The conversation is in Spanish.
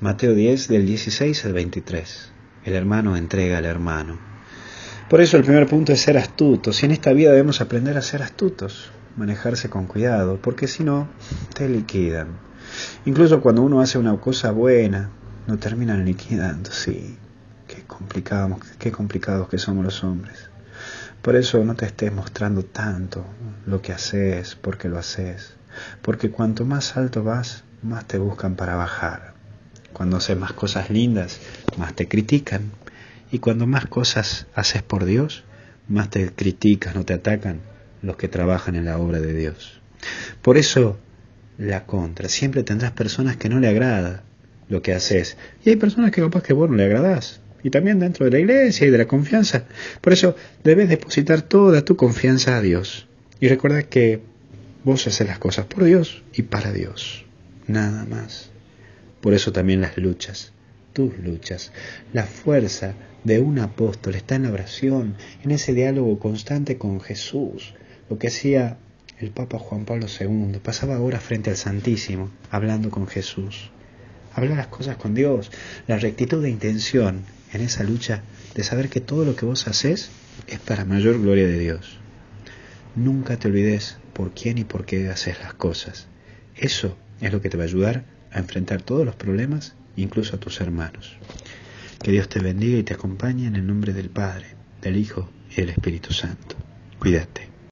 Mateo 10 del 16 al 23. El hermano entrega al hermano. Por eso el primer punto es ser astutos. Y en esta vida debemos aprender a ser astutos, manejarse con cuidado, porque si no, te liquidan. Incluso cuando uno hace una cosa buena, no terminan liquidando, sí. Qué complicados, qué complicados que somos los hombres. Por eso no te estés mostrando tanto lo que haces, porque lo haces. Porque cuanto más alto vas, más te buscan para bajar. Cuando haces más cosas lindas, más te critican. Y cuando más cosas haces por Dios, más te critican o te atacan los que trabajan en la obra de Dios. Por eso, la contra. Siempre tendrás personas que no le agrada lo que haces. Y hay personas que capaz que vos no le agradás. Y también dentro de la iglesia y de la confianza. Por eso debes depositar toda tu confianza a Dios. Y recuerda que vos haces las cosas por Dios y para Dios. Nada más. Por eso también las luchas, tus luchas, la fuerza de un apóstol está en la oración, en ese diálogo constante con Jesús. Lo que hacía el Papa Juan Pablo II, pasaba horas frente al Santísimo, hablando con Jesús. Habla las cosas con Dios, la rectitud de intención en esa lucha de saber que todo lo que vos haces es para mayor gloria de Dios. Nunca te olvides por quién y por qué haces las cosas. Eso es lo que te va a ayudar a enfrentar todos los problemas, incluso a tus hermanos. Que Dios te bendiga y te acompañe en el nombre del Padre, del Hijo y del Espíritu Santo. Cuídate.